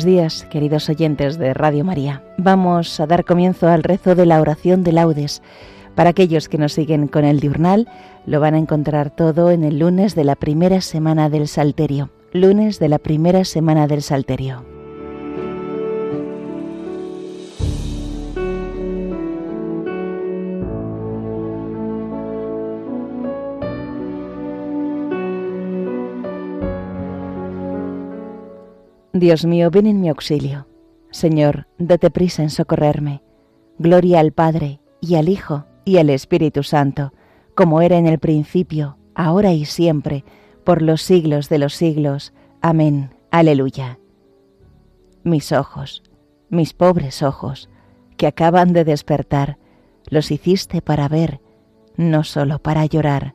Buenos días, queridos oyentes de Radio María. Vamos a dar comienzo al rezo de la oración de laudes. Para aquellos que nos siguen con el diurnal, lo van a encontrar todo en el lunes de la primera semana del Salterio. Lunes de la primera semana del Salterio. Dios mío, ven en mi auxilio. Señor, date prisa en socorrerme. Gloria al Padre, y al Hijo, y al Espíritu Santo, como era en el principio, ahora y siempre, por los siglos de los siglos. Amén. Aleluya. Mis ojos, mis pobres ojos, que acaban de despertar, los hiciste para ver, no solo para llorar.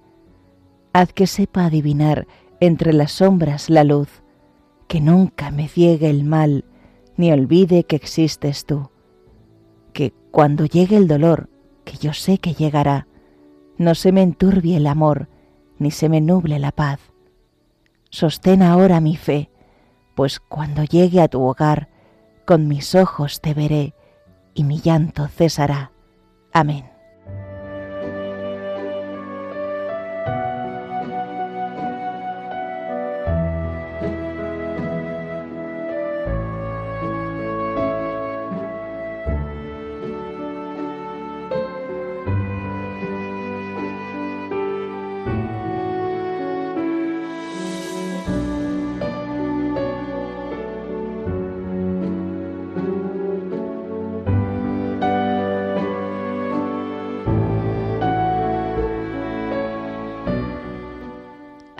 Haz que sepa adivinar entre las sombras la luz que nunca me ciegue el mal, ni olvide que existes tú. Que cuando llegue el dolor, que yo sé que llegará, no se me enturbie el amor, ni se me nuble la paz. Sostén ahora mi fe, pues cuando llegue a tu hogar, con mis ojos te veré, y mi llanto cesará. Amén.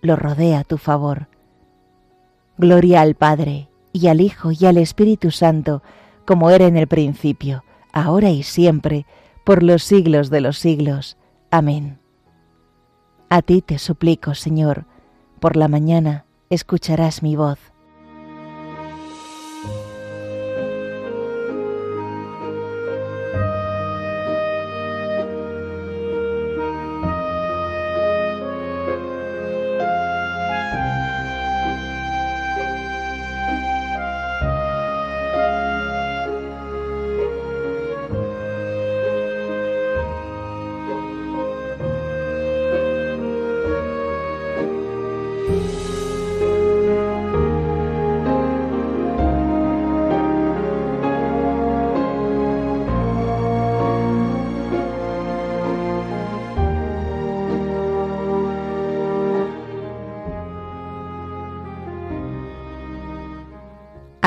lo rodea tu favor. Gloria al Padre, y al Hijo, y al Espíritu Santo, como era en el principio, ahora y siempre, por los siglos de los siglos. Amén. A ti te suplico, Señor, por la mañana escucharás mi voz.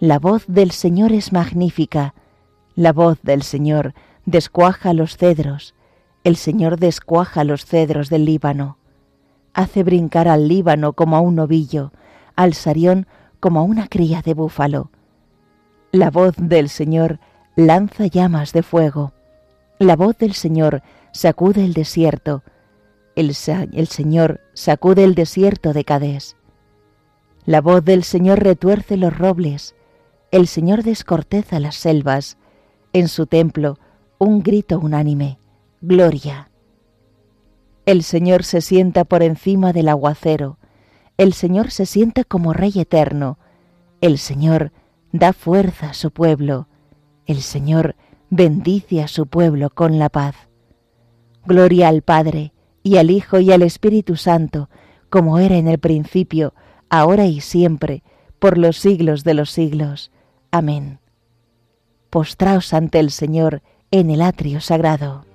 la voz del Señor es magnífica, la voz del Señor descuaja los cedros, el Señor descuaja los cedros del Líbano. Hace brincar al Líbano como a un novillo, al Sarión como a una cría de búfalo. La voz del Señor lanza llamas de fuego. La voz del Señor sacude el desierto. El, el Señor sacude el desierto de Cadés. La voz del Señor retuerce los robles el Señor descorteza las selvas, en su templo un grito unánime, Gloria. El Señor se sienta por encima del aguacero, el Señor se sienta como Rey eterno, el Señor da fuerza a su pueblo, el Señor bendice a su pueblo con la paz. Gloria al Padre, y al Hijo, y al Espíritu Santo, como era en el principio, ahora y siempre, por los siglos de los siglos. Amén. Postraos ante el Señor en el atrio sagrado.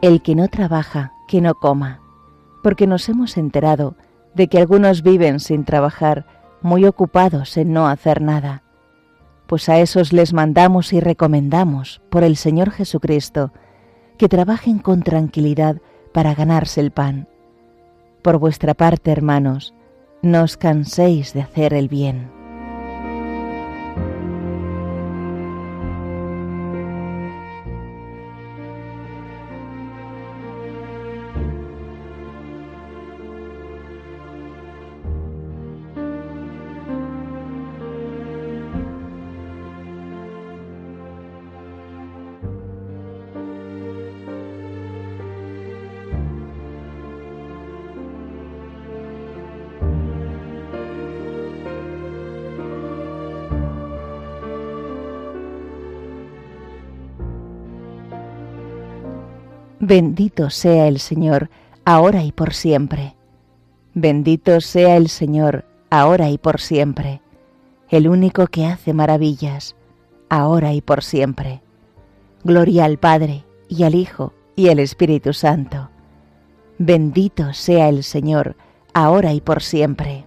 El que no trabaja, que no coma, porque nos hemos enterado de que algunos viven sin trabajar, muy ocupados en no hacer nada. Pues a esos les mandamos y recomendamos, por el Señor Jesucristo, que trabajen con tranquilidad para ganarse el pan. Por vuestra parte, hermanos, no os canséis de hacer el bien. Bendito sea el Señor, ahora y por siempre. Bendito sea el Señor, ahora y por siempre, el único que hace maravillas, ahora y por siempre. Gloria al Padre, y al Hijo, y al Espíritu Santo. Bendito sea el Señor, ahora y por siempre.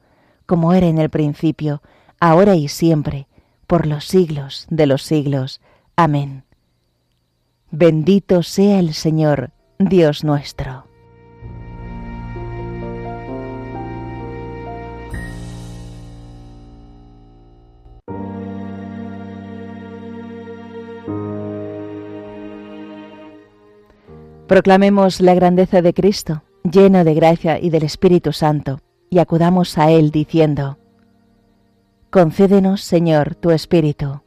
como era en el principio, ahora y siempre, por los siglos de los siglos. Amén. Bendito sea el Señor, Dios nuestro. Proclamemos la grandeza de Cristo, lleno de gracia y del Espíritu Santo y acudamos a Él diciendo, Concédenos, Señor, tu Espíritu.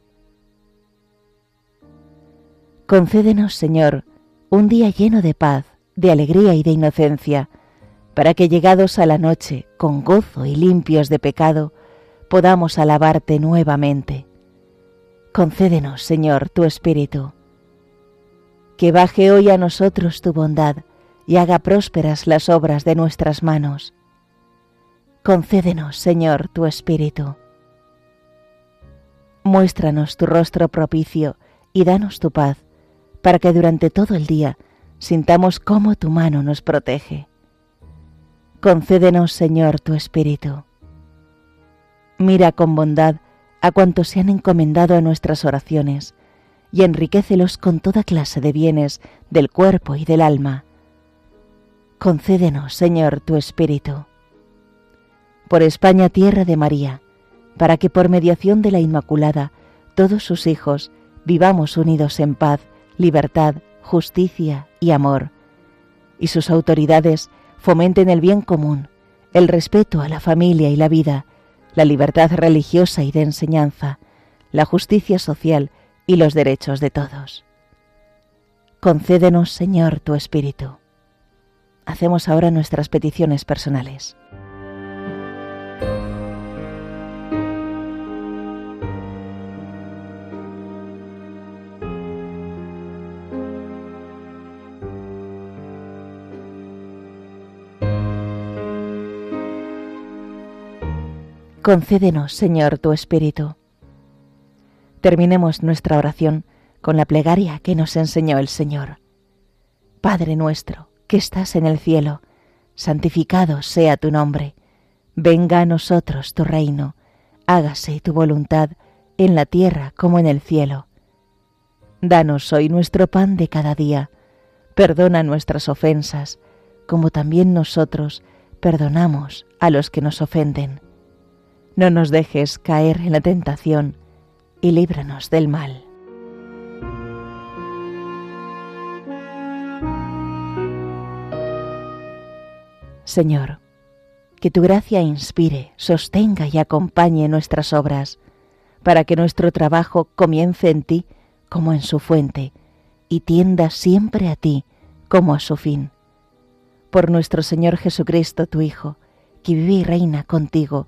Concédenos, Señor, un día lleno de paz, de alegría y de inocencia, para que llegados a la noche, con gozo y limpios de pecado, podamos alabarte nuevamente. Concédenos, Señor, tu Espíritu. Que baje hoy a nosotros tu bondad y haga prósperas las obras de nuestras manos Concédenos, Señor, tu Espíritu. Muéstranos tu rostro propicio y danos tu paz, para que durante todo el día sintamos cómo tu mano nos protege. Concédenos, Señor, tu Espíritu. Mira con bondad a cuantos se han encomendado a nuestras oraciones, y enriquecelos con toda clase de bienes del cuerpo y del alma. Concédenos, Señor, tu Espíritu por España tierra de María, para que por mediación de la Inmaculada todos sus hijos vivamos unidos en paz, libertad, justicia y amor, y sus autoridades fomenten el bien común, el respeto a la familia y la vida, la libertad religiosa y de enseñanza, la justicia social y los derechos de todos. Concédenos, Señor, tu Espíritu. Hacemos ahora nuestras peticiones personales. Concédenos, Señor, tu Espíritu. Terminemos nuestra oración con la plegaria que nos enseñó el Señor. Padre nuestro, que estás en el cielo, santificado sea tu nombre. Venga a nosotros tu reino, hágase tu voluntad en la tierra como en el cielo. Danos hoy nuestro pan de cada día, perdona nuestras ofensas, como también nosotros perdonamos a los que nos ofenden no nos dejes caer en la tentación y líbranos del mal. Señor, que tu gracia inspire, sostenga y acompañe nuestras obras, para que nuestro trabajo comience en ti como en su fuente, y tienda siempre a ti como a su fin. Por nuestro Señor Jesucristo, tu Hijo, que vive y reina contigo,